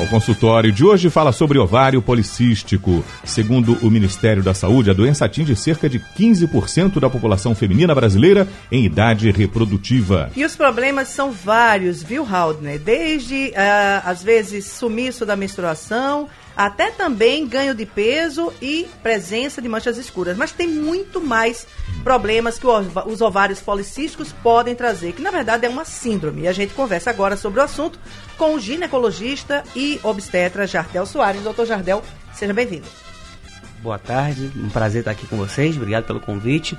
O consultório de hoje fala sobre ovário policístico. Segundo o Ministério da Saúde, a doença atinge cerca de 15% da população feminina brasileira em idade reprodutiva. E os problemas são vários, viu, Haldner? Desde, uh, às vezes, sumiço da menstruação, até também ganho de peso e presença de manchas escuras. Mas tem muito mais problemas que os ovários policísticos podem trazer, que na verdade é uma síndrome. E a gente conversa agora sobre o assunto com o ginecologista e obstetra Jardel Soares. Doutor Jardel, seja bem-vindo. Boa tarde, um prazer estar aqui com vocês, obrigado pelo convite.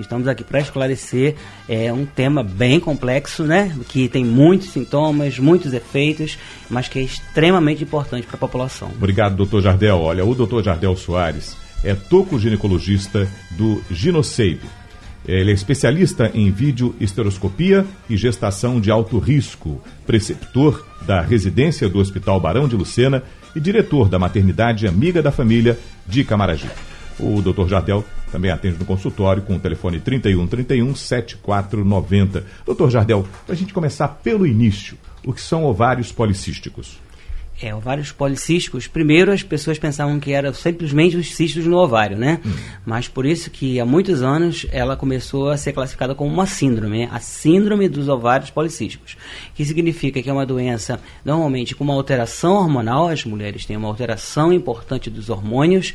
Estamos aqui para esclarecer é, um tema bem complexo, né? Que tem muitos sintomas, muitos efeitos, mas que é extremamente importante para a população. Obrigado, doutor Jardel. Olha, o doutor Jardel Soares é tocoginecologista do Ginoceibe. Ele é especialista em vídeo esteroscopia e gestação de alto risco, preceptor da residência do Hospital Barão de Lucena e diretor da maternidade Amiga da Família de Camaragibe. O Dr. Jardel também atende no consultório com o telefone 31 31 7490. Dr. Jardel, para a gente começar pelo início, o que são ovários policísticos? É, ovários policísticos, primeiro as pessoas pensavam que eram simplesmente os cistos no ovário, né? Hum. Mas por isso que há muitos anos ela começou a ser classificada como uma síndrome, né? a síndrome dos ovários policísticos, que significa que é uma doença normalmente com uma alteração hormonal, as mulheres têm uma alteração importante dos hormônios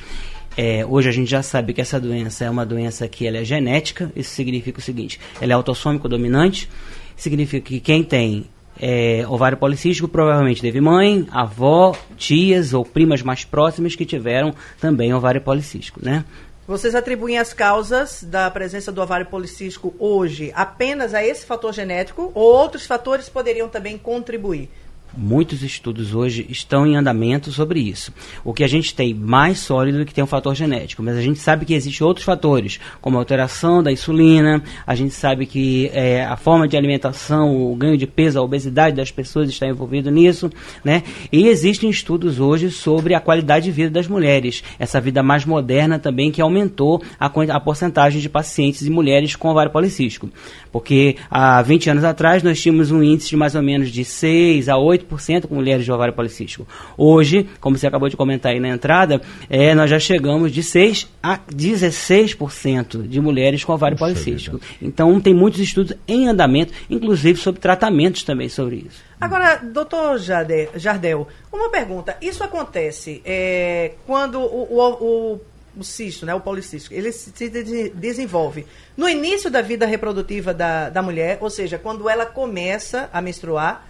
é, hoje a gente já sabe que essa doença é uma doença que ela é genética. Isso significa o seguinte: ela é autossômico dominante. Significa que quem tem é, ovário policístico provavelmente teve mãe, avó, tias ou primas mais próximas que tiveram também ovário policístico, né? Vocês atribuem as causas da presença do ovário policístico hoje apenas a esse fator genético ou outros fatores poderiam também contribuir? Muitos estudos hoje estão em andamento sobre isso. O que a gente tem mais sólido que tem um fator genético, mas a gente sabe que existem outros fatores, como a alteração da insulina, a gente sabe que é, a forma de alimentação, o ganho de peso, a obesidade das pessoas está envolvido nisso, né? E existem estudos hoje sobre a qualidade de vida das mulheres, essa vida mais moderna também que aumentou a, a porcentagem de pacientes e mulheres com ovário policístico. Porque há 20 anos atrás nós tínhamos um índice de mais ou menos de 6 a 8 18% com mulheres de ovário policístico. Hoje, como você acabou de comentar aí na entrada, é, nós já chegamos de 6 a 16% de mulheres com ovário Puxa policístico. Vida. Então, tem muitos estudos em andamento, inclusive sobre tratamentos também sobre isso. Agora, doutor Jardel, uma pergunta. Isso acontece é, quando o, o, o o cisto, né, o policístico, ele se desenvolve no início da vida reprodutiva da, da mulher, ou seja, quando ela começa a menstruar,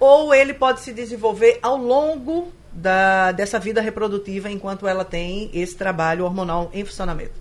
ou ele pode se desenvolver ao longo da, dessa vida reprodutiva enquanto ela tem esse trabalho hormonal em funcionamento?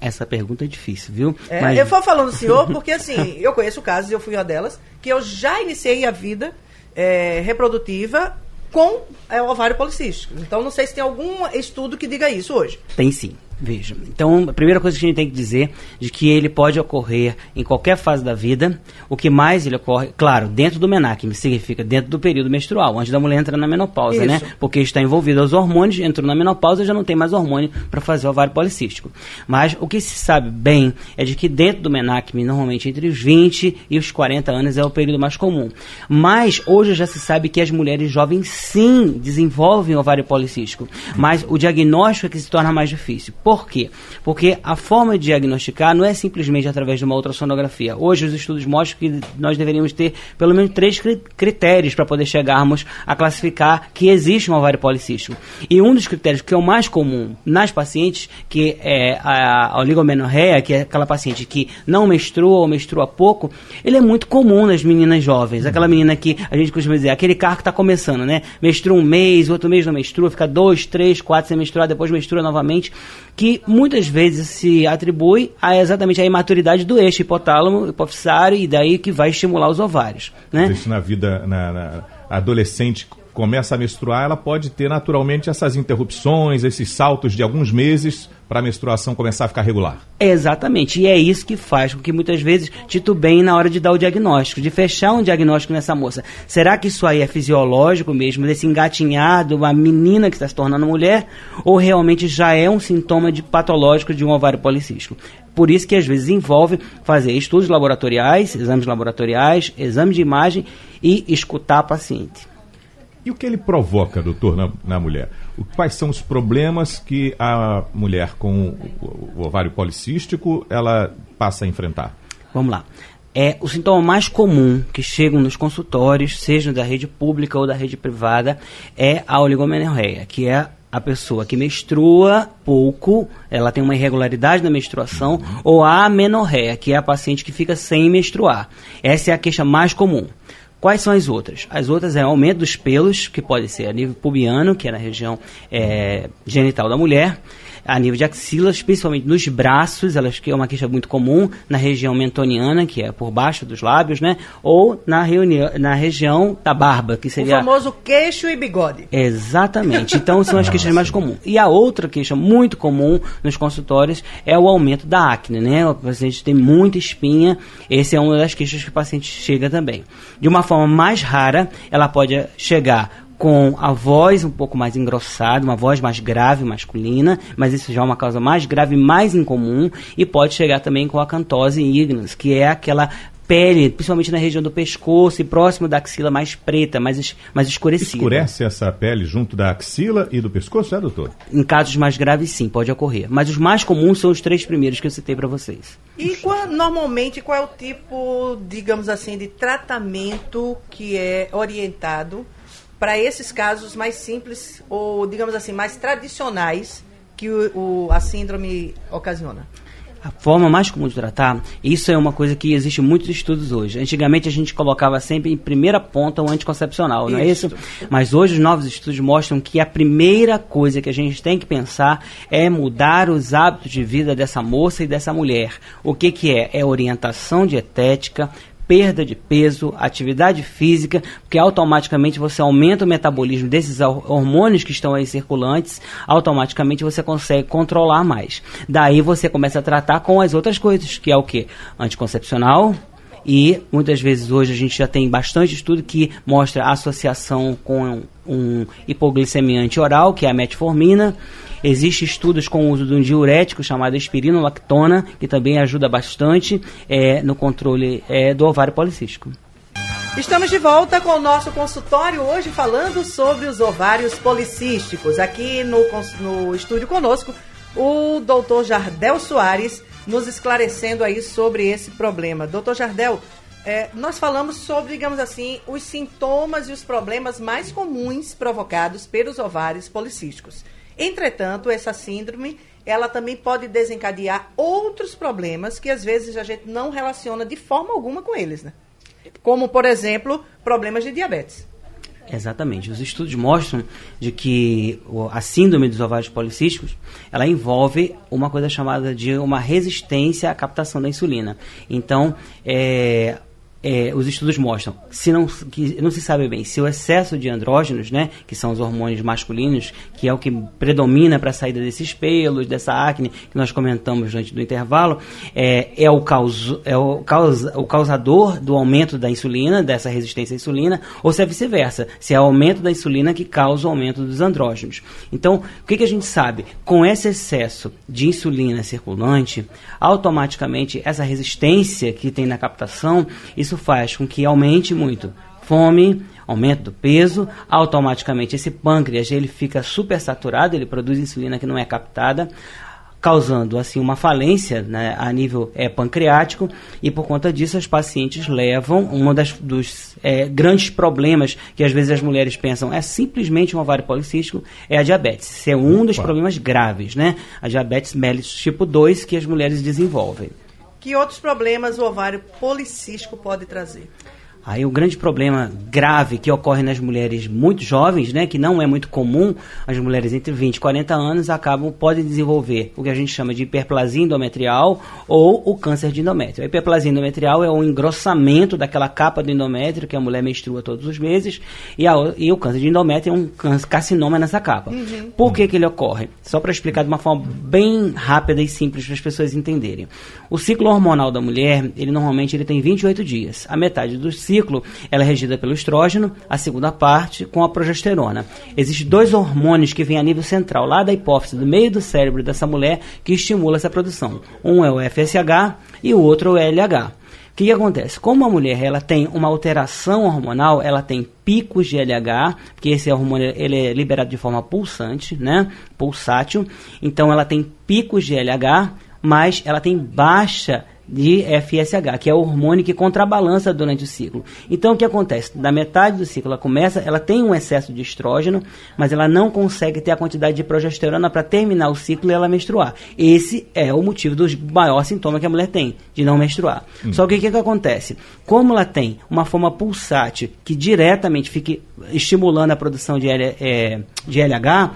Essa pergunta é difícil, viu? É, Mas... Eu vou falando senhor porque assim, eu conheço casos, eu fui uma delas, que eu já iniciei a vida é, reprodutiva com é, o ovário policístico. Então não sei se tem algum estudo que diga isso hoje. Tem sim. Veja, então a primeira coisa que a gente tem que dizer de que ele pode ocorrer em qualquer fase da vida. O que mais ele ocorre, claro, dentro do MENAC, significa dentro do período menstrual, antes da mulher entrar na menopausa, né? Isso. né? Porque está envolvido aos hormônios, entrou na menopausa já não tem mais hormônio para fazer o ovário policístico. Mas o que se sabe bem é de que dentro do MENAC, normalmente entre os 20 e os 40 anos é o período mais comum. Mas hoje já se sabe que as mulheres jovens sim desenvolvem ovário policístico, mas o diagnóstico é que se torna mais difícil. Por quê? Porque a forma de diagnosticar não é simplesmente através de uma ultrassonografia. Hoje os estudos mostram que nós deveríamos ter pelo menos três critérios para poder chegarmos a classificar que existe um ovário policístico. E um dos critérios que é o mais comum nas pacientes, que é a, oligomenorreia, que é aquela paciente que não menstrua ou menstrua pouco, ele é muito comum nas meninas jovens. Aquela menina que a gente costuma dizer, aquele carro que está começando, né? Menstrua um mês, outro mês não menstrua, fica dois, três, quatro sem menstruar, depois menstrua novamente que muitas vezes se atribui a exatamente a imaturidade do eixo hipotálamo, hipofisário, e daí que vai estimular os ovários. Né? Isso na vida na, na adolescente começa a menstruar, ela pode ter naturalmente essas interrupções, esses saltos de alguns meses para a menstruação começar a ficar regular. Exatamente, e é isso que faz com que muitas vezes titubeiem na hora de dar o diagnóstico, de fechar um diagnóstico nessa moça. Será que isso aí é fisiológico mesmo, desse engatinhar de uma menina que está se tornando mulher, ou realmente já é um sintoma de patológico de um ovário policístico? Por isso que às vezes envolve fazer estudos laboratoriais, exames laboratoriais, exame de imagem e escutar a paciente. E o que ele provoca, doutor, na, na mulher? Quais são os problemas que a mulher com o, o ovário policístico ela passa a enfrentar? Vamos lá. É, o sintoma mais comum que chegam nos consultórios, seja da rede pública ou da rede privada, é a oligomenorreia, que é a pessoa que menstrua pouco, ela tem uma irregularidade na menstruação, uhum. ou a amenorreia, que é a paciente que fica sem menstruar. Essa é a queixa mais comum. Quais são as outras? As outras é aumento dos pelos, que pode ser a nível pubiano, que é na região é, genital da mulher, a nível de axilas, principalmente nos braços, elas que é uma queixa muito comum na região mentoniana, que é por baixo dos lábios, né? Ou na, reunião, na região da barba, que seria o famoso queixo e bigode. Exatamente. Então são as queixas mais comuns. E a outra queixa muito comum nos consultórios é o aumento da acne, né? O paciente tem muita espinha, esse é uma das queixas que o paciente chega também. De uma forma mais rara, ela pode chegar com a voz um pouco mais engrossada, uma voz mais grave masculina, mas isso já é uma causa mais grave, mais incomum, e pode chegar também com a cantose ignis, que é aquela pele, principalmente na região do pescoço e próximo da axila mais preta, mais, mais escurecida. Escurece essa pele junto da axila e do pescoço, é, doutor? Em casos mais graves, sim, pode ocorrer. Mas os mais comuns são os três primeiros que eu citei para vocês. E qual, normalmente, qual é o tipo, digamos assim, de tratamento que é orientado para esses casos mais simples ou, digamos assim, mais tradicionais que o, o, a síndrome ocasiona? A forma mais comum de tratar, isso é uma coisa que existe muitos estudos hoje. Antigamente a gente colocava sempre em primeira ponta o anticoncepcional, não é isso? Mas hoje os novos estudos mostram que a primeira coisa que a gente tem que pensar é mudar os hábitos de vida dessa moça e dessa mulher. O que, que é? É orientação dietética, perda de peso, atividade física, porque automaticamente você aumenta o metabolismo desses hormônios que estão aí circulantes, automaticamente você consegue controlar mais. Daí você começa a tratar com as outras coisas, que é o que? Anticoncepcional, e muitas vezes hoje a gente já tem bastante estudo que mostra a associação com um hipoglicemiante oral, que é a metformina, Existem estudos com o uso de um diurético chamado espirinolactona, que também ajuda bastante é, no controle é, do ovário policístico. Estamos de volta com o nosso consultório hoje falando sobre os ovários policísticos. Aqui no, no estúdio conosco, o doutor Jardel Soares nos esclarecendo aí sobre esse problema. Doutor Jardel, é, nós falamos sobre, digamos assim, os sintomas e os problemas mais comuns provocados pelos ovários policísticos. Entretanto, essa síndrome, ela também pode desencadear outros problemas que às vezes a gente não relaciona de forma alguma com eles, né? Como, por exemplo, problemas de diabetes. Exatamente. Os estudos mostram de que a síndrome dos ovários policísticos, ela envolve uma coisa chamada de uma resistência à captação da insulina. Então, é, é, os estudos mostram se não, que não se sabe bem se o excesso de andrógenos, né, que são os hormônios masculinos, que é o que predomina para a saída desses pelos, dessa acne que nós comentamos durante do intervalo, é, é, o, causo, é o, causa, o causador do aumento da insulina, dessa resistência à insulina, ou se é vice-versa, se é o aumento da insulina que causa o aumento dos andrógenos. Então, o que, que a gente sabe? Com esse excesso de insulina circulante, automaticamente essa resistência que tem na captação, isso faz com que aumente muito fome, aumento do peso, automaticamente esse pâncreas ele fica super saturado, ele produz insulina que não é captada, causando assim uma falência né, a nível é, pancreático e por conta disso as pacientes levam um dos é, grandes problemas que às vezes as mulheres pensam é simplesmente um ovário policístico é a diabetes. Isso é um Opa. dos problemas graves, né? A diabetes mellitus tipo 2 que as mulheres desenvolvem. Que outros problemas o ovário policístico pode trazer? Aí o grande problema grave que ocorre nas mulheres muito jovens, né, que não é muito comum, as mulheres entre 20 e 40 anos acabam podem desenvolver o que a gente chama de hiperplasia endometrial ou o câncer de endométrio. A hiperplasia endometrial é o engrossamento daquela capa do endométrio que a mulher menstrua todos os meses e, a, e o câncer de endométrio é um câncer, carcinoma nessa capa. Uhum. Por que que ele ocorre? Só para explicar de uma forma bem rápida e simples para as pessoas entenderem. O ciclo hormonal da mulher, ele normalmente ele tem 28 dias. A metade do ciclo ela é regida pelo estrógeno, a segunda parte com a progesterona. Existem dois hormônios que vêm a nível central, lá da hipófise, do meio do cérebro dessa mulher, que estimula essa produção. Um é o FSH e o outro é o LH. O que, que, acontece? Como a mulher ela tem uma alteração hormonal, ela tem picos de LH, porque esse hormônio ele é liberado de forma pulsante, né? Pulsátil. Então ela tem picos de LH, mas ela tem baixa de FSH, que é o hormônio que contrabalança durante o ciclo. Então o que acontece? Da metade do ciclo ela começa, ela tem um excesso de estrógeno, mas ela não consegue ter a quantidade de progesterona para terminar o ciclo e ela menstruar. Esse é o motivo do maior sintoma que a mulher tem, de não menstruar. Hum. Só que o que, que acontece? Como ela tem uma forma pulsátil que diretamente fique estimulando a produção de, L, é, de LH,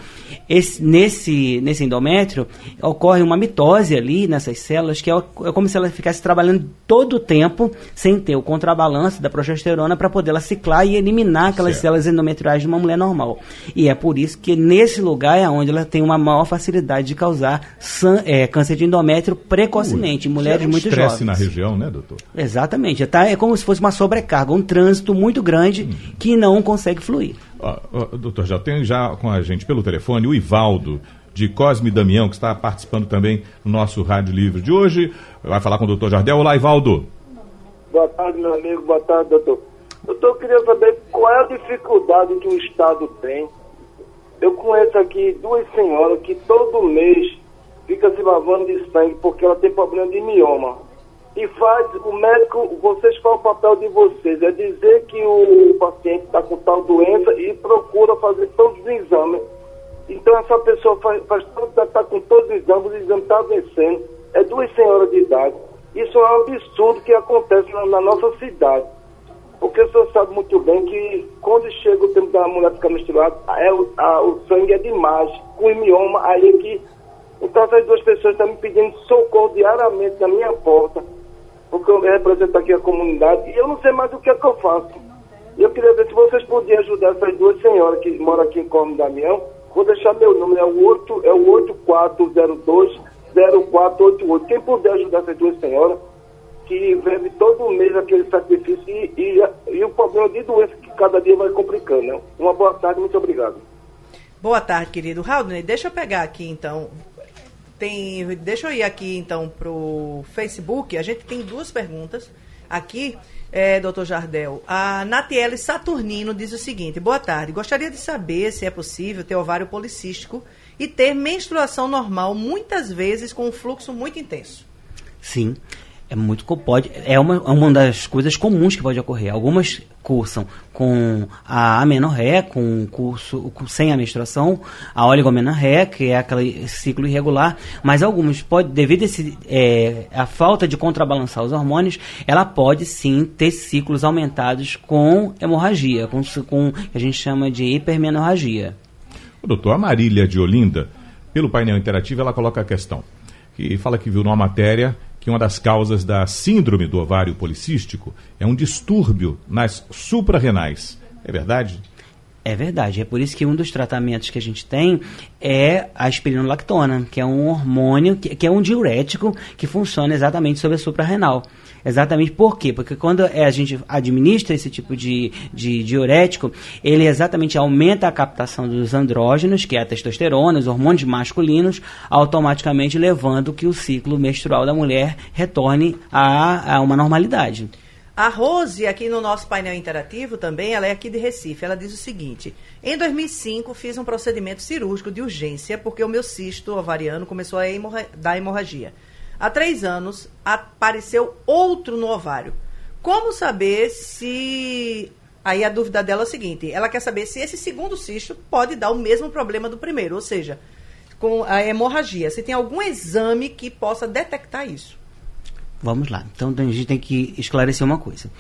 esse, nesse, nesse endométrio ocorre uma mitose ali nessas células, que é, é como se ela ficasse trabalhando todo o tempo sem ter o contrabalanço da progesterona para poder ela ciclar e eliminar aquelas certo. células endometriais de uma mulher normal. E é por isso que nesse lugar é onde ela tem uma maior facilidade de causar é, câncer de endométrio precocemente, Ui, em mulheres é um muito jovens. na região, né, doutor? Exatamente. Tá, é como se fosse uma sobrecarga, um trânsito muito grande hum. que não consegue fluir. Uh, uh, doutor, já tem já com a gente pelo telefone o Ivaldo de Cosme Damião, que está participando também no nosso Rádio Livre de hoje. Vai falar com o doutor Jardel. Olá, Ivaldo. Boa tarde, meu amigo. Boa tarde, doutor. Doutor, eu queria saber qual é a dificuldade que o Estado tem. Eu conheço aqui duas senhoras que todo mês fica se lavando de sangue porque ela tem problema de mioma. E faz, o médico, vocês qual é o papel de vocês? É dizer que o paciente está com tal doença e procura fazer todos os exames então essa pessoa faz, faz está tá com todos os exames, o exame está vencendo, é duas senhoras de idade. Isso é um absurdo que acontece na, na nossa cidade. Porque o senhor sabe muito bem que quando chega o tempo da mulher ficar misturada, é, o, a, o sangue é demais, com mioma, aí é que. Então essas duas pessoas estão me pedindo socorro diariamente na minha porta, porque eu represento aqui a comunidade, e eu não sei mais o que é que eu faço. Eu queria ver se vocês podiam ajudar essas duas senhoras que moram aqui em Como Damião, Vou deixar meu número, é o, 8, é o 8402 0488. Quem puder ajudar essas duas senhoras, que vive todo mês aquele sacrifício e, e, e, o problema de doença que cada dia vai complicando. Né? Uma boa tarde, muito obrigado. Boa tarde, querido. Raul, deixa eu pegar aqui então. Tem, deixa eu ir aqui então pro Facebook. A gente tem duas perguntas aqui é, doutor Jardel. A Natiele Saturnino diz o seguinte: boa tarde. Gostaria de saber se é possível ter ovário policístico e ter menstruação normal, muitas vezes com um fluxo muito intenso. Sim. É muito pode é uma, é uma das coisas comuns que pode ocorrer. Algumas cursam com a amenorré, com curso com, sem a menstruação, a oligomenorré, que é aquele ciclo irregular, mas algumas pode devido a, esse, é, a falta de contrabalançar os hormônios, ela pode sim ter ciclos aumentados com hemorragia, com com que a gente chama de hipermenorragia. O doutor Marília de Olinda, pelo painel interativo, ela coloca a questão que fala que viu numa matéria que uma das causas da síndrome do ovário policístico é um distúrbio nas suprarrenais. É verdade? É verdade. É por isso que um dos tratamentos que a gente tem é a espironolactona, que é um hormônio, que, que é um diurético que funciona exatamente sobre a suprarrenal. Exatamente por quê? Porque quando é, a gente administra esse tipo de, de diurético, ele exatamente aumenta a captação dos andrógenos, que é a testosterona, os hormônios masculinos, automaticamente levando que o ciclo menstrual da mulher retorne a, a uma normalidade. A Rose, aqui no nosso painel interativo também, ela é aqui de Recife. Ela diz o seguinte: em 2005 fiz um procedimento cirúrgico de urgência porque o meu cisto ovariano começou a hemorra dar hemorragia. Há três anos apareceu outro no ovário. Como saber se. Aí a dúvida dela é o seguinte: ela quer saber se esse segundo cisto pode dar o mesmo problema do primeiro, ou seja, com a hemorragia. Se tem algum exame que possa detectar isso. Vamos lá. Então a gente tem que esclarecer uma coisa.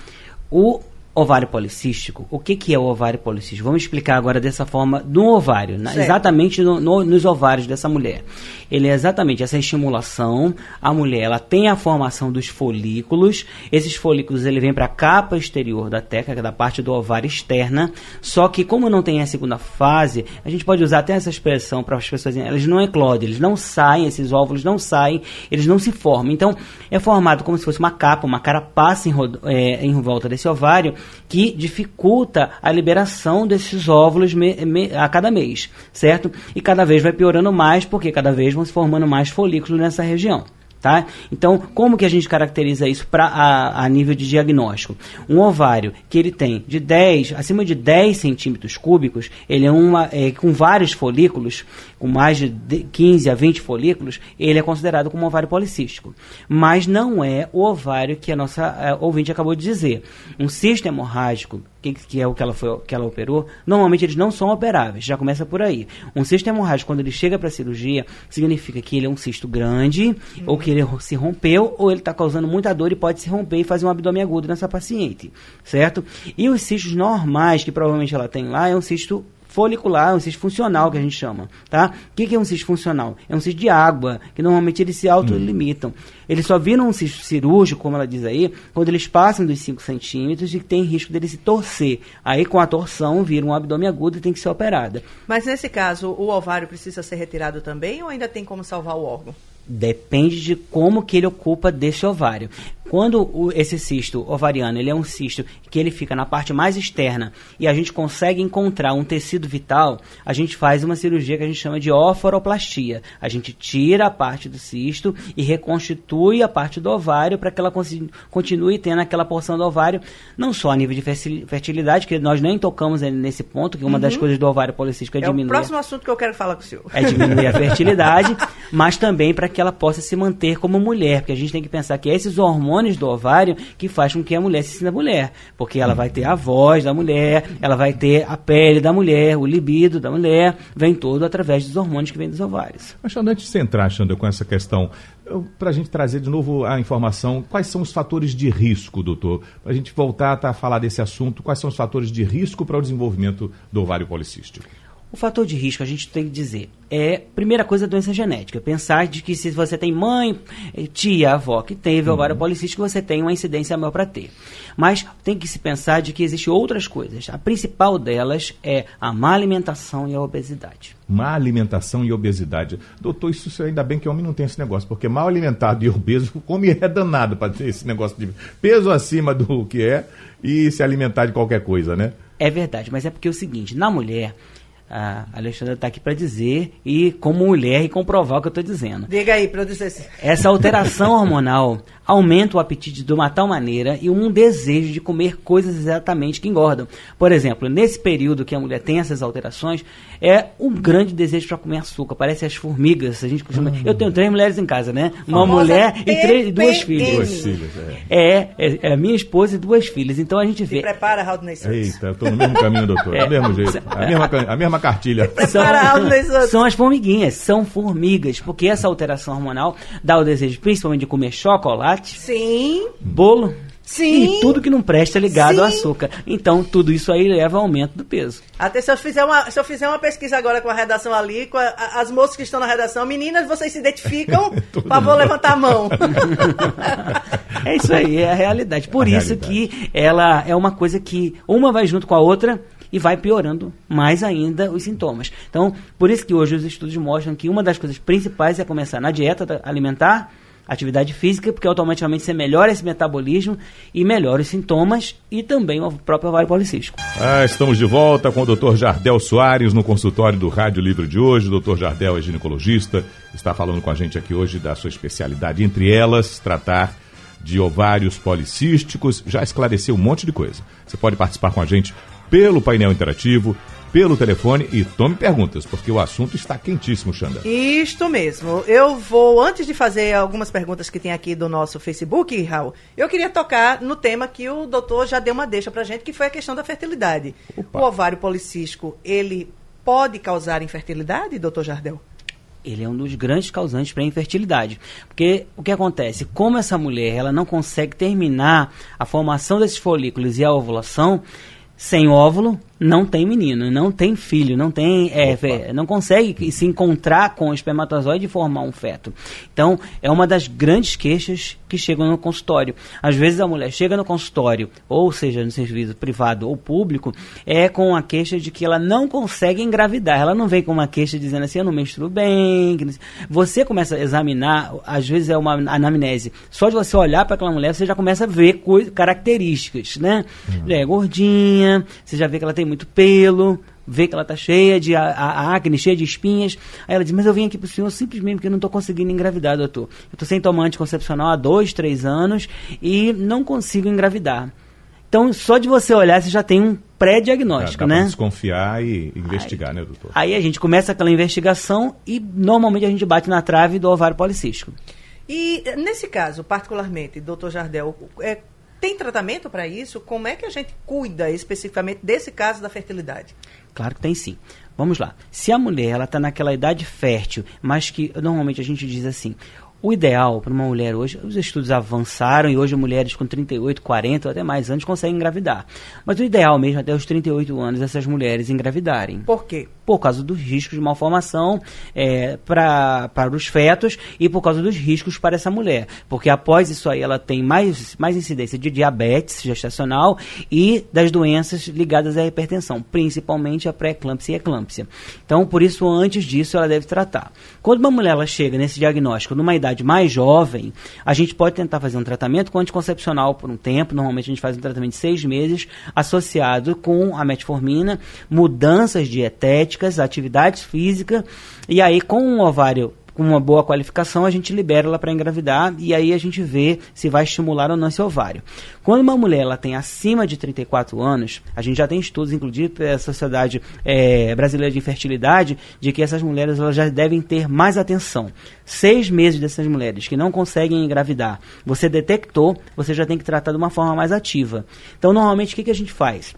O ovário policístico, o que, que é o ovário policístico? Vamos explicar agora dessa forma no ovário, né? exatamente no, no, nos ovários dessa mulher. Ele é exatamente essa estimulação. A mulher ela tem a formação dos folículos. Esses folículos ele vem para a capa exterior da teca, que é da parte do ovário externa. Só que como não tem a segunda fase, a gente pode usar até essa expressão para as pessoas, eles não eclodem, eles não saem, esses óvulos não saem, eles não se formam. Então é formado como se fosse uma capa, uma carapaça em, é, em volta desse ovário que dificulta a liberação desses óvulos me, me, a cada mês, certo? E cada vez vai piorando mais, porque cada vez vão se formando mais folículos nessa região. Tá? Então, como que a gente caracteriza isso pra, a, a, nível de diagnóstico? Um ovário que ele tem de 10, acima de 10 centímetros cúbicos, ele é, uma, é com vários folículos, com mais de 15 a 20 folículos, ele é considerado como ovário policístico. Mas não é o ovário que a nossa a, ouvinte acabou de dizer. Um cisto hemorrágico que, que, é o que ela, foi, que ela operou, normalmente eles não são operáveis, já começa por aí. Um cisto hemorrágico, quando ele chega para a cirurgia, significa que ele é um cisto grande, uhum. ou que ele se rompeu, ou ele está causando muita dor e pode se romper e fazer um abdômen agudo nessa paciente, certo? E os cistos normais, que provavelmente ela tem lá, é um cisto folicular, um cisto funcional que a gente chama, tá? O que, que é um cisto funcional? É um cisto de água, que normalmente eles se autolimitam. Hum. Eles só viram um cisto cirúrgico, como ela diz aí, quando eles passam dos 5 centímetros e tem risco dele se torcer. Aí, com a torção, vira um abdômen agudo e tem que ser operada. Mas nesse caso, o ovário precisa ser retirado também ou ainda tem como salvar o órgão? Depende de como que ele ocupa desse ovário. Quando o, esse cisto ovariano ele é um cisto que ele fica na parte mais externa e a gente consegue encontrar um tecido vital, a gente faz uma cirurgia que a gente chama de oforoplastia. A gente tira a parte do cisto e reconstitui a parte do ovário para que ela continue tendo aquela porção do ovário, não só a nível de fertilidade, que nós nem tocamos nesse ponto, que uma uhum. das coisas do ovário policístico é, é diminuir. É o próximo assunto que eu quero falar com o senhor. É diminuir a fertilidade, mas também para que ela possa se manter como mulher, porque a gente tem que pensar que esses hormônios do ovário que faz com que a mulher se sinta mulher. Porque ela vai ter a voz da mulher, ela vai ter a pele da mulher, o libido da mulher, vem todo através dos hormônios que vêm dos ovários. Mas, antes de você entrar, Xandra, com essa questão, para a gente trazer de novo a informação, quais são os fatores de risco, doutor? Para a gente voltar a falar desse assunto, quais são os fatores de risco para o desenvolvimento do ovário policístico? O fator de risco, a gente tem que dizer, é, primeira coisa, doença genética. Pensar de que se você tem mãe, tia, avó que teve uhum. ovário policístico, você tem uma incidência maior para ter. Mas tem que se pensar de que existem outras coisas. A principal delas é a má alimentação e a obesidade. Má alimentação e obesidade. Doutor, isso ainda bem que homem não tem esse negócio, porque mal alimentado e obeso, come é danado para ter esse negócio de peso acima do que é e se alimentar de qualquer coisa, né? É verdade, mas é porque é o seguinte, na mulher, a Alexandra está aqui para dizer e como mulher e comprovar o que eu estou dizendo. Diga aí, para dizer Essa alteração hormonal aumenta o apetite de uma tal maneira e um desejo de comer coisas exatamente que engordam. Por exemplo, nesse período que a mulher tem essas alterações, é um grande desecio para comer açúcar. Parece as formigas. A gente costuma... Hum. Eu tenho três mulheres em casa, né? Uma mulher e três, duas filhas. Duas filhas, é. É, é, é. minha esposa e duas filhas. Então a gente vê. Se prepara, Raul Eita, eu estou no mesmo caminho, doutor. É, do mesmo jeito. A mesma, a mesma cartilha. São, são as formiguinhas, são formigas, porque essa alteração hormonal dá o desejo principalmente de comer chocolate, Sim. bolo, Sim. E tudo que não presta é ligado Sim. ao açúcar. Então, tudo isso aí leva ao aumento do peso. Até se eu fizer uma, se eu fizer uma pesquisa agora com a redação ali, com a, as moças que estão na redação, meninas, vocês se identificam? Por favor, levantar a mão. é isso aí, é a realidade. Por a isso realidade. que ela é uma coisa que uma vai junto com a outra e vai piorando mais ainda os sintomas. Então, por isso que hoje os estudos mostram que uma das coisas principais é começar na dieta alimentar, atividade física, porque automaticamente você melhora esse metabolismo e melhora os sintomas e também o próprio ovário policístico. Ah, estamos de volta com o Dr. Jardel Soares no consultório do Rádio Livre de hoje. O Dr. Jardel é ginecologista, está falando com a gente aqui hoje da sua especialidade, entre elas, tratar de ovários policísticos. Já esclareceu um monte de coisa. Você pode participar com a gente pelo painel interativo, pelo telefone e tome perguntas, porque o assunto está quentíssimo, Xanda. Isto mesmo. Eu vou, antes de fazer algumas perguntas que tem aqui do nosso Facebook, Raul, eu queria tocar no tema que o doutor já deu uma deixa pra gente, que foi a questão da fertilidade. Opa. O ovário policístico, ele pode causar infertilidade, doutor Jardel? ele é um dos grandes causantes para a infertilidade. Porque o que acontece? Como essa mulher ela não consegue terminar a formação desses folículos e a ovulação sem óvulo, não tem menino, não tem filho, não tem, é, não consegue se encontrar com o espermatozoide e formar um feto. Então, é uma das grandes queixas que chegam no consultório. Às vezes a mulher chega no consultório, ou seja, no serviço privado ou público, é com a queixa de que ela não consegue engravidar. Ela não vem com uma queixa dizendo assim, eu não menstruo bem. Você começa a examinar, às vezes é uma anamnese. Só de você olhar para aquela mulher, você já começa a ver características, né? Uhum. É gordinha, você já vê que ela tem muito pelo, vê que ela está cheia de a, a, acne, cheia de espinhas. Aí ela diz, mas eu vim aqui para o senhor simplesmente porque eu não estou conseguindo engravidar, doutor. Eu estou sem tomar anticoncepcional há dois, três anos e não consigo engravidar. Então, só de você olhar, você já tem um pré-diagnóstico, né? desconfiar e investigar, aí, né, doutor? Aí a gente começa aquela investigação e normalmente a gente bate na trave do ovário policístico. E nesse caso, particularmente, doutor Jardel, é, tem tratamento para isso? Como é que a gente cuida especificamente desse caso da fertilidade? Claro que tem sim. Vamos lá. Se a mulher ela está naquela idade fértil, mas que normalmente a gente diz assim, o ideal para uma mulher hoje, os estudos avançaram e hoje mulheres com 38, 40 ou até mais anos conseguem engravidar. Mas o ideal mesmo até os 38 anos essas mulheres engravidarem. Por quê? Por causa dos riscos de malformação é, para os fetos e por causa dos riscos para essa mulher. Porque após isso aí ela tem mais, mais incidência de diabetes gestacional e das doenças ligadas à hipertensão, principalmente a pré-eclâmpsia e eclâmpsia. Então, por isso, antes disso, ela deve tratar. Quando uma mulher ela chega nesse diagnóstico numa idade mais jovem, a gente pode tentar fazer um tratamento com anticoncepcional por um tempo. Normalmente a gente faz um tratamento de seis meses, associado com a metformina, mudanças dietéticas, atividade física, e aí com um ovário com uma boa qualificação, a gente libera ela para engravidar e aí a gente vê se vai estimular ou não esse ovário. Quando uma mulher ela tem acima de 34 anos, a gente já tem estudos, inclusive pela Sociedade é, Brasileira de Infertilidade, de que essas mulheres elas já devem ter mais atenção. Seis meses dessas mulheres que não conseguem engravidar, você detectou, você já tem que tratar de uma forma mais ativa. Então, normalmente, o que, que a gente faz?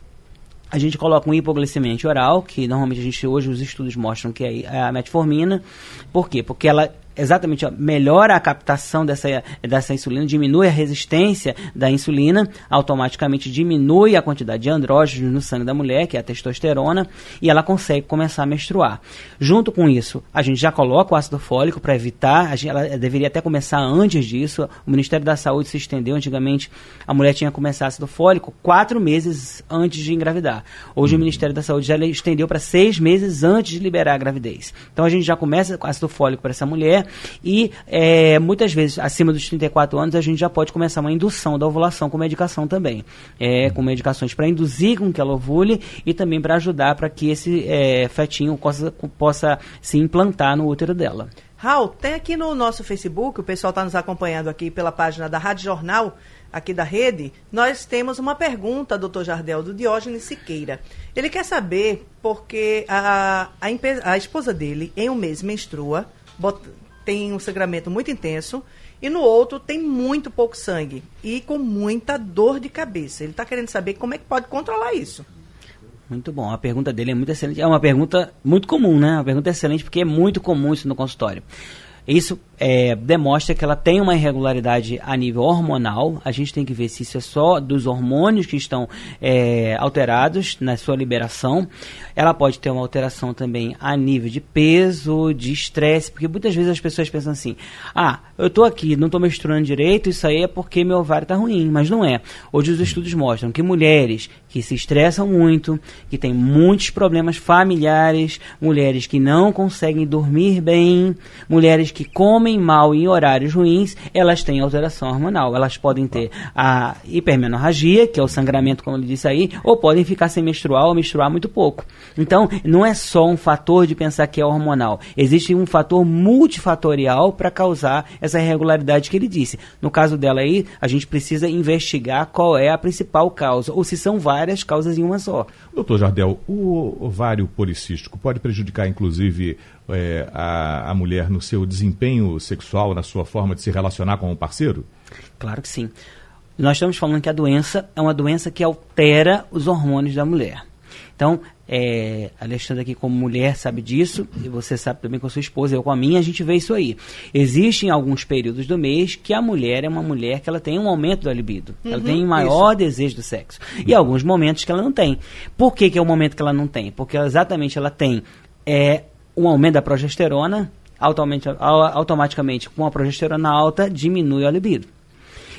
A gente coloca um hipoglicemia oral, que normalmente a gente hoje os estudos mostram que é a metformina. Por quê? Porque ela exatamente ó, melhora a captação dessa, dessa insulina, diminui a resistência da insulina, automaticamente diminui a quantidade de andrógenos no sangue da mulher, que é a testosterona, e ela consegue começar a menstruar. Junto com isso, a gente já coloca o ácido fólico para evitar, gente, ela deveria até começar antes disso. O Ministério da Saúde se estendeu, antigamente a mulher tinha que começar ácido fólico quatro meses antes de engravidar. Hoje o Ministério da Saúde já estendeu para seis meses antes de liberar a gravidez. Então a gente já começa com ácido fólico para essa mulher e é, muitas vezes, acima dos 34 anos, a gente já pode começar uma indução da ovulação com medicação também. É, com medicações para induzir com que ela ovule e também para ajudar para que esse é, fetinho possa, possa se implantar no útero dela. Raul, tem aqui no nosso Facebook, o pessoal está nos acompanhando aqui pela página da Rádio Jornal, aqui da rede, nós temos uma pergunta, doutor Jardel, do Diógenes Siqueira. Ele quer saber porque a, a, a esposa dele, em um mês, menstrua, tem um sangramento muito intenso e no outro tem muito pouco sangue e com muita dor de cabeça. Ele está querendo saber como é que pode controlar isso. Muito bom. A pergunta dele é muito excelente. É uma pergunta muito comum, né? Uma pergunta excelente porque é muito comum isso no consultório. Isso é, demonstra que ela tem uma irregularidade a nível hormonal. A gente tem que ver se isso é só dos hormônios que estão é, alterados na sua liberação. Ela pode ter uma alteração também a nível de peso, de estresse, porque muitas vezes as pessoas pensam assim: ah, eu estou aqui, não estou menstruando direito, isso aí é porque meu ovário está ruim. Mas não é. Hoje os estudos mostram que mulheres que se estressam muito, que têm muitos problemas familiares, mulheres que não conseguem dormir bem, mulheres que comem mal em horários ruins, elas têm alteração hormonal. Elas podem ter a hipermenorragia, que é o sangramento, como ele disse aí, ou podem ficar sem menstruar ou menstruar muito pouco. Então, não é só um fator de pensar que é hormonal. Existe um fator multifatorial para causar essa irregularidade que ele disse. No caso dela aí, a gente precisa investigar qual é a principal causa, ou se são várias causas em uma só. Doutor Jardel, o ovário policístico pode prejudicar, inclusive, é, a, a mulher no seu desempenho sexual, na sua forma de se relacionar com o um parceiro? Claro que sim. Nós estamos falando que a doença é uma doença que altera os hormônios da mulher. Então, é, Alexandre aqui como mulher sabe disso, e você sabe também com a sua esposa, eu com a minha, a gente vê isso aí. Existem alguns períodos do mês que a mulher é uma mulher que ela tem um aumento da libido. Uhum, ela tem um maior isso. desejo do sexo. E alguns momentos que ela não tem. Por que, que é o momento que ela não tem? Porque exatamente ela tem é, um aumento da progesterona, automaticamente com a progesterona alta diminui a libido.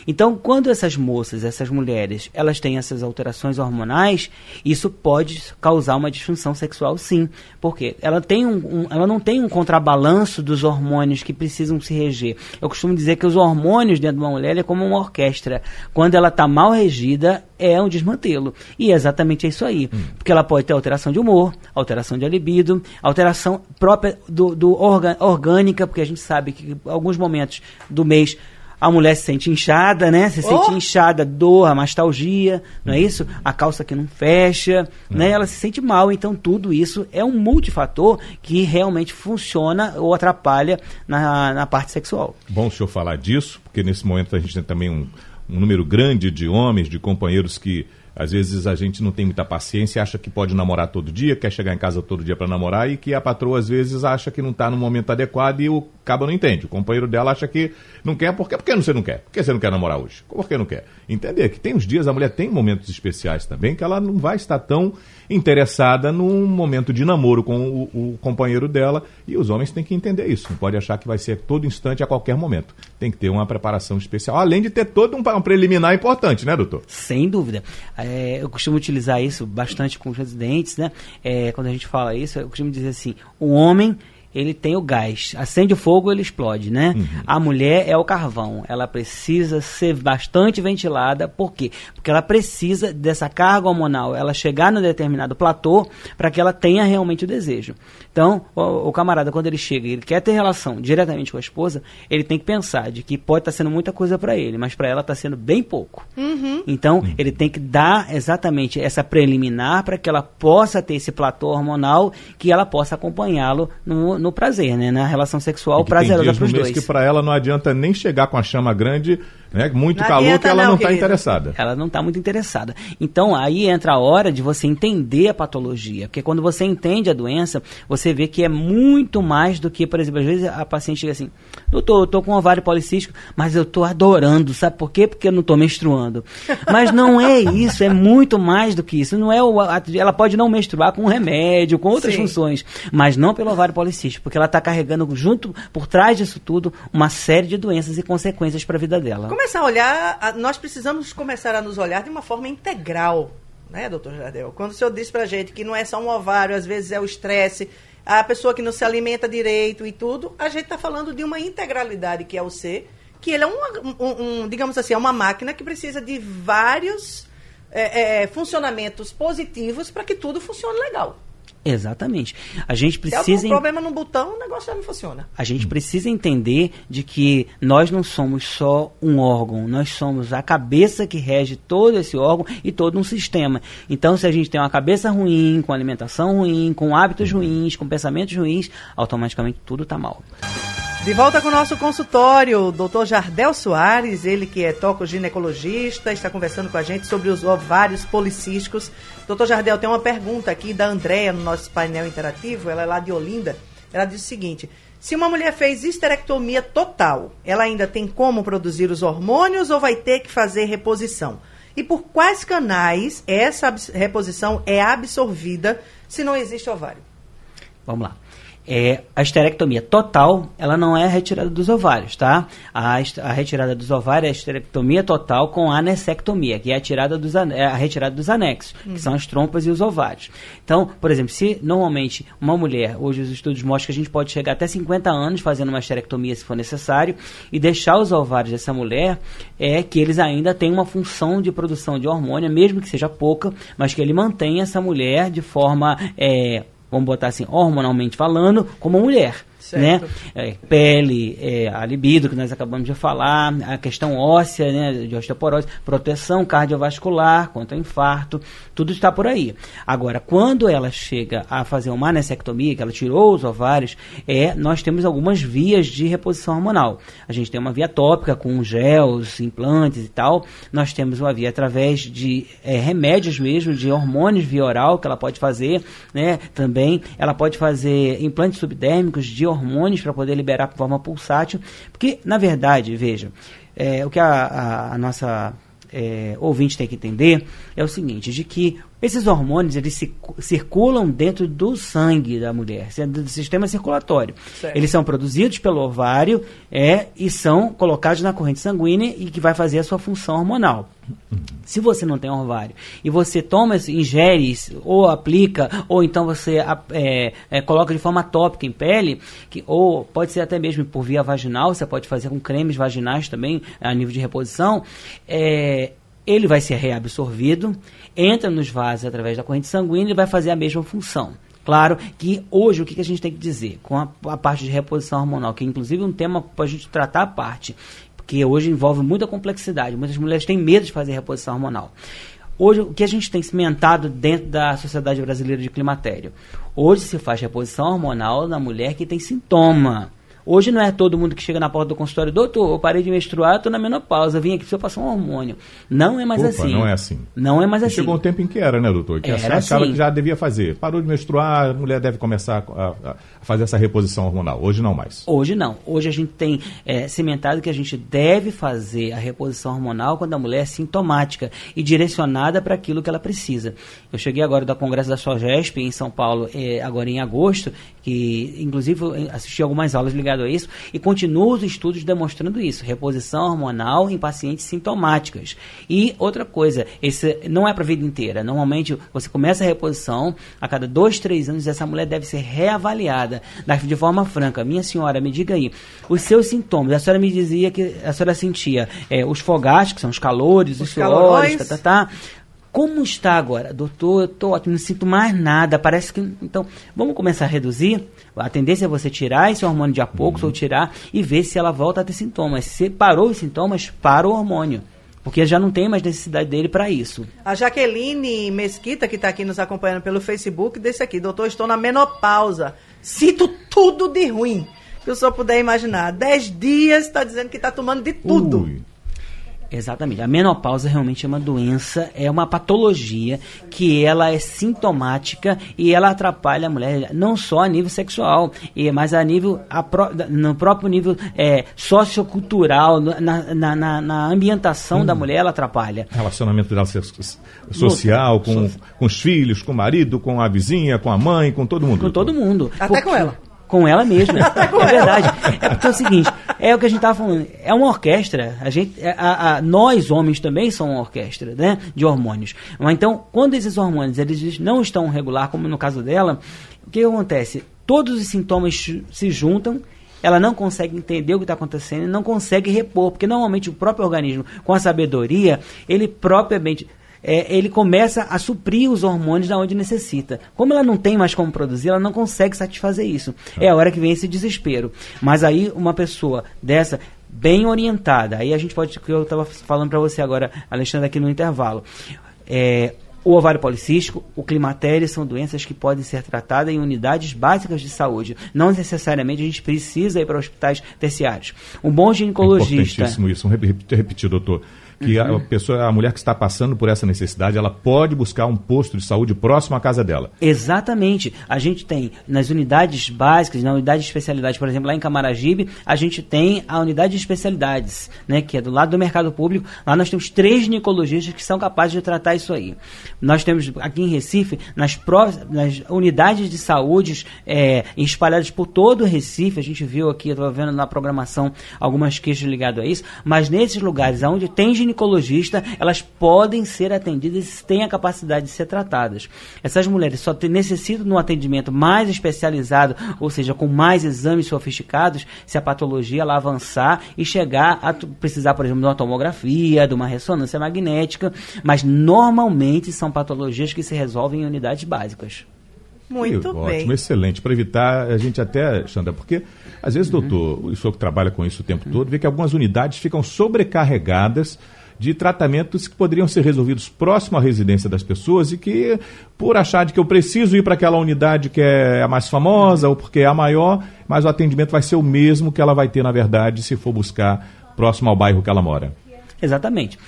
Então, quando essas moças, essas mulheres, elas têm essas alterações hormonais, isso pode causar uma disfunção sexual, sim. Porque ela, tem um, um, ela não tem um contrabalanço dos hormônios que precisam se reger. Eu costumo dizer que os hormônios dentro de uma mulher é como uma orquestra. Quando ela está mal regida, é um desmantelo. E é exatamente isso aí. Hum. Porque ela pode ter alteração de humor, alteração de libido, alteração própria do, do orga, orgânica, porque a gente sabe que em alguns momentos do mês a mulher se sente inchada, né? Se sente oh! inchada, dor, mastalgia, não é isso? A calça que não fecha, né? Ela se sente mal. Então, tudo isso é um multifator que realmente funciona ou atrapalha na, na parte sexual. Bom o senhor falar disso, porque nesse momento a gente tem também um, um número grande de homens, de companheiros que às vezes a gente não tem muita paciência, acha que pode namorar todo dia, quer chegar em casa todo dia para namorar e que a patroa às vezes acha que não está no momento adequado e o cabo não entende. O companheiro dela acha que não quer, por quê? Por que você não quer? Por que você não quer namorar hoje? Por que não quer? Entender que tem uns dias, a mulher tem momentos especiais também, que ela não vai estar tão interessada num momento de namoro com o, o companheiro dela e os homens têm que entender isso. Não pode achar que vai ser todo instante, a qualquer momento. Tem que ter uma preparação especial, além de ter todo um, um preliminar importante, né, doutor? Sem dúvida. É, eu costumo utilizar isso bastante com os residentes, né? É, quando a gente fala isso, eu costumo dizer assim: o homem ele tem o gás. Acende o fogo, ele explode, né? Uhum. A mulher é o carvão. Ela precisa ser bastante ventilada. Por quê? Porque ela precisa dessa carga hormonal, ela chegar no determinado platô para que ela tenha realmente o desejo. Então, o, o, camarada, quando ele chega e ele quer ter relação diretamente com a esposa, ele tem que pensar de que pode estar tá sendo muita coisa para ele, mas para ela está sendo bem pouco. Uhum. Então, uhum. ele tem que dar exatamente essa preliminar para que ela possa ter esse platô hormonal, que ela possa acompanhá-lo no no prazer, né? Na relação sexual prazerosa para os dois. que para ela não adianta nem chegar com a chama grande, né? Muito não calor que ela não está interessada. Ela não está muito interessada. Então aí entra a hora de você entender a patologia, porque quando você entende a doença, você vê que é muito mais do que, por exemplo, às vezes a paciente chega assim, doutor, eu tô com ovário policístico, mas eu tô adorando, sabe por quê? Porque eu não tô menstruando. Mas não é isso, é muito mais do que isso. Não é o, ela pode não menstruar com remédio, com outras Sim. funções, mas não pelo ovário policístico porque ela está carregando junto, por trás disso tudo, uma série de doenças e consequências para a vida dela. Começar a olhar, nós precisamos começar a nos olhar de uma forma integral, né, doutor Jardel? Quando o senhor disse para a gente que não é só um ovário, às vezes é o estresse, a pessoa que não se alimenta direito e tudo, a gente está falando de uma integralidade que é o ser, que ele é um, um, um digamos assim, é uma máquina que precisa de vários é, é, funcionamentos positivos para que tudo funcione legal. Exatamente. A gente precisa. Se problema no botão, o negócio já não funciona. A gente precisa entender de que nós não somos só um órgão, nós somos a cabeça que rege todo esse órgão e todo um sistema. Então, se a gente tem uma cabeça ruim, com alimentação ruim, com hábitos ruins, com pensamentos ruins, automaticamente tudo está mal. De volta com o nosso consultório, o doutor Jardel Soares, ele que é toco-ginecologista, está conversando com a gente sobre os ovários policísticos. Doutor Jardel, tem uma pergunta aqui da Andréia no nosso painel interativo, ela é lá de Olinda. Ela diz o seguinte: se uma mulher fez histerectomia total, ela ainda tem como produzir os hormônios ou vai ter que fazer reposição? E por quais canais essa reposição é absorvida se não existe ovário? Vamos lá é, a esterectomia total, ela não é a retirada dos ovários, tá? A, a retirada dos ovários é a esterectomia total com anessectomia, que é a, tirada dos, é a retirada dos anexos, uhum. que são as trompas e os ovários. Então, por exemplo, se normalmente uma mulher, hoje os estudos mostram que a gente pode chegar até 50 anos fazendo uma esterectomia se for necessário, e deixar os ovários dessa mulher, é que eles ainda têm uma função de produção de hormônio, mesmo que seja pouca, mas que ele mantenha essa mulher de forma é, vamos botar assim, hormonalmente falando, como mulher. Né? É, pele, é, a libido, que nós acabamos de falar, a questão óssea, né, de osteoporose, proteção cardiovascular contra infarto, tudo está por aí. Agora, quando ela chega a fazer uma anessectomia, que ela tirou os ovários, é, nós temos algumas vias de reposição hormonal. A gente tem uma via tópica com gels, implantes e tal. Nós temos uma via através de é, remédios mesmo, de hormônios via oral, que ela pode fazer, né? Também ela pode fazer implantes subdérmicos de hormônios para poder liberar de forma pulsátil. Porque, na verdade, veja, é, o que a, a, a nossa é, ouvinte tem que entender é o seguinte, de que esses hormônios eles circulam dentro do sangue da mulher, do sistema circulatório. Certo. Eles são produzidos pelo ovário é, e são colocados na corrente sanguínea e que vai fazer a sua função hormonal. Se você não tem ovário e você toma, ingere ou aplica, ou então você é, é, coloca de forma tópica em pele, que, ou pode ser até mesmo por via vaginal, você pode fazer com cremes vaginais também a nível de reposição, é, ele vai ser reabsorvido, entra nos vasos através da corrente sanguínea e vai fazer a mesma função. Claro que hoje o que, a gente tem que dizer com a, a parte de reposição hormonal, que é inclusive um tema para a gente tratar a parte, porque hoje envolve muita complexidade. Muitas mulheres têm medo de fazer reposição hormonal. Hoje, o que a gente tem cimentado dentro da Sociedade Brasileira de Climatério? Hoje se faz reposição hormonal na mulher que tem sintoma. Hoje não é todo mundo que chega na porta do consultório, doutor, eu parei de menstruar, estou na menopausa, vim aqui para passar um hormônio. Não é mais Opa, assim. Não é assim. Não é mais assim. Chegou um tempo em que era, né, doutor? Que era achava assim. que já devia fazer. Parou de menstruar, a mulher deve começar a, a fazer essa reposição hormonal. Hoje não mais. Hoje não. Hoje a gente tem é, cimentado que a gente deve fazer a reposição hormonal quando a mulher é sintomática e direcionada para aquilo que ela precisa. Eu cheguei agora do Congresso da SOGESP em São Paulo, é, agora em agosto, que inclusive assisti algumas aulas ligadas a isso, e continuam os estudos demonstrando isso, reposição hormonal em pacientes sintomáticas. E outra coisa, esse não é para a vida inteira. Normalmente você começa a reposição, a cada dois, três anos essa mulher deve ser reavaliada de forma franca. Minha senhora, me diga aí, os seus sintomas, a senhora me dizia que a senhora sentia é, os fogates, que são os calores, os, os suores, tá, tá, tá. Como está agora? Doutor, eu estou ótimo, não sinto mais nada. Parece que. Então, vamos começar a reduzir. A tendência é você tirar esse hormônio de a poucos uhum. ou tirar e ver se ela volta a ter sintomas. Se parou os sintomas, para o hormônio. Porque já não tem mais necessidade dele para isso. A Jaqueline Mesquita, que está aqui nos acompanhando pelo Facebook, desse aqui: Doutor, estou na menopausa. Sinto tudo de ruim. Se o senhor puder imaginar. Dez dias está dizendo que está tomando de tudo. Ui. Exatamente. A menopausa realmente é uma doença, é uma patologia que ela é sintomática e ela atrapalha a mulher não só a nível sexual, mas a nível a pro, no próprio nível é, sociocultural, na, na, na, na ambientação hum. da mulher ela atrapalha. Relacionamento dela social, com, com os filhos, com o marido, com a vizinha, com a mãe, com todo mundo. Com todo mundo. Até Porque, com ela. Com ela mesma. é verdade. É porque é o seguinte, é o que a gente estava falando, é uma orquestra. A gente, é, a, a, nós homens também somos uma orquestra, né, de hormônios. Então, quando esses hormônios eles não estão regular, como no caso dela, o que acontece? Todos os sintomas se juntam ela não consegue entender o que está acontecendo, não consegue repor, porque normalmente o próprio organismo, com a sabedoria, ele propriamente é, ele começa a suprir os hormônios da onde necessita. Como ela não tem mais como produzir, ela não consegue satisfazer isso. É a hora que vem esse desespero. Mas aí uma pessoa dessa bem orientada, aí a gente pode, que eu estava falando para você agora, Alexandre, aqui no intervalo. É, o ovário policístico, o climatério são doenças que podem ser tratadas em unidades básicas de saúde. Não necessariamente a gente precisa ir para hospitais terciários. Um bom ginecologista. É importantíssimo isso. Repetir, doutor que uhum. a pessoa, a mulher que está passando por essa necessidade, ela pode buscar um posto de saúde próximo à casa dela. Exatamente. A gente tem nas unidades básicas, na unidade de especialidade, por exemplo, lá em Camaragibe, a gente tem a unidade de especialidades, né, que é do lado do mercado público. Lá nós temos três ginecologistas que são capazes de tratar isso aí. Nós temos aqui em Recife, nas, pró nas unidades de saúde é, espalhadas por todo o Recife, a gente viu aqui, eu estava vendo na programação algumas queixas ligadas a isso, mas nesses lugares onde tem ginecologista, elas podem ser atendidas e têm a capacidade de ser tratadas. Essas mulheres só necessitam de um atendimento mais especializado, ou seja, com mais exames sofisticados, se a patologia ela avançar e chegar a precisar, por exemplo, de uma tomografia, de uma ressonância magnética, mas normalmente são patologias que se resolvem em unidades básicas. Muito que bem. Ótimo, excelente. Para evitar, a gente até, Xandra, porque às vezes, Uhum. doutor, o senhor que trabalha com isso o tempo todo, vê que algumas unidades ficam sobrecarregadas de tratamentos que poderiam ser resolvidos próximo à residência das pessoas e que, por achar de que eu preciso ir para aquela unidade que é a mais famosa ou porque é a maior, mas o atendimento vai ser o mesmo que ela vai ter, na verdade, se for buscar próximo ao bairro que ela mora. Exatamente.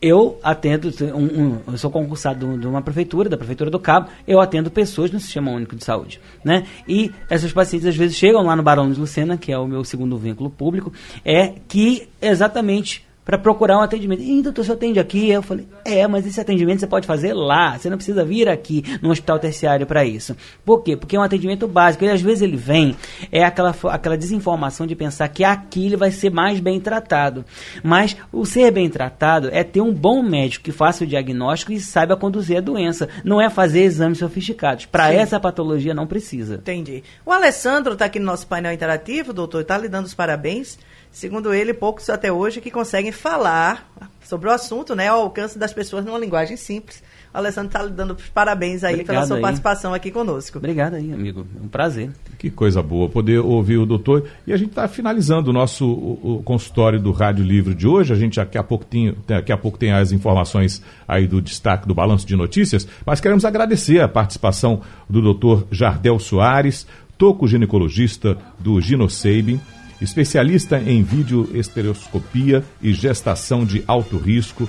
Eu atendo, um, um, eu sou concursado de uma prefeitura, da Prefeitura do Cabo, eu atendo pessoas no Sistema Único de Saúde. Né? E essas pacientes às vezes chegam lá no Barão de Lucena, que é o meu segundo vínculo público, é que exatamente para procurar um atendimento. Ih, doutor, você atende aqui? Eu falei, é, mas esse atendimento você pode fazer lá, você não precisa vir aqui no hospital terciário para isso. Por quê? Porque é um atendimento básico. E às vezes ele vem, é aquela, aquela desinformação de pensar que aqui ele vai ser mais bem tratado. Mas o ser bem tratado é ter um bom médico que faça o diagnóstico e saiba conduzir a doença. Não é fazer exames sofisticados. Para essa patologia não precisa. Entendi. O Alessandro está aqui no nosso painel interativo, doutor, está lhe dando os parabéns. Segundo ele, poucos até hoje que conseguem falar sobre o assunto, né, ao alcance das pessoas numa linguagem simples. O Alessandro está lhe dando os parabéns aí Obrigado pela sua aí. participação aqui conosco. Obrigado aí, amigo. É um prazer. Que coisa boa poder ouvir o doutor. E a gente está finalizando o nosso o, o consultório do Rádio Livre de hoje. A gente daqui a, pouco tem, daqui a pouco tem as informações aí do destaque do balanço de notícias, mas queremos agradecer a participação do doutor Jardel Soares, toco-ginecologista do Ginoseibe, especialista em videoestereoscopia e gestação de alto risco,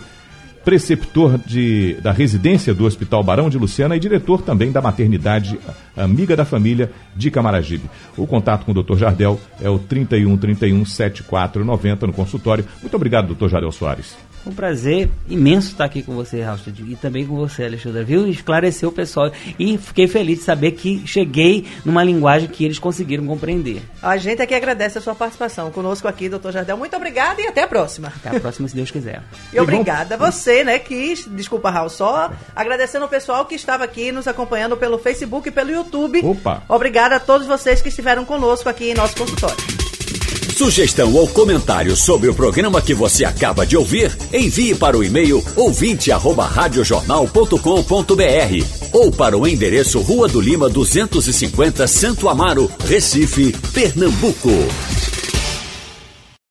preceptor de, da residência do Hospital Barão de Lucena e diretor também da maternidade Amiga da Família de Camaragibe. O contato com o Dr. Jardel é o 31 31 74 90 no consultório. Muito obrigado, Dr. Jardel Soares. Um prazer imenso estar aqui com você, Ralston, e também com você, Alexandre, viu? Esclareceu o pessoal. E fiquei feliz de saber que cheguei numa linguagem que eles conseguiram compreender. A gente aqui agradece a sua participação conosco aqui, doutor Jardel. Muito obrigada e até a próxima. Até a próxima, se Deus quiser. E obrigada a você, né, que, desculpa, Raul, só agradecendo o pessoal que estava aqui nos acompanhando pelo Facebook e pelo YouTube. Opa! Obrigada a todos vocês que estiveram conosco aqui em nosso consultório. Sugestão ou comentário sobre o programa que você acaba de ouvir, envie para o e-mail ouvinte@radiojornal.com.br ou para o endereço Rua do Lima 250, Santo Amaro, Recife, Pernambuco.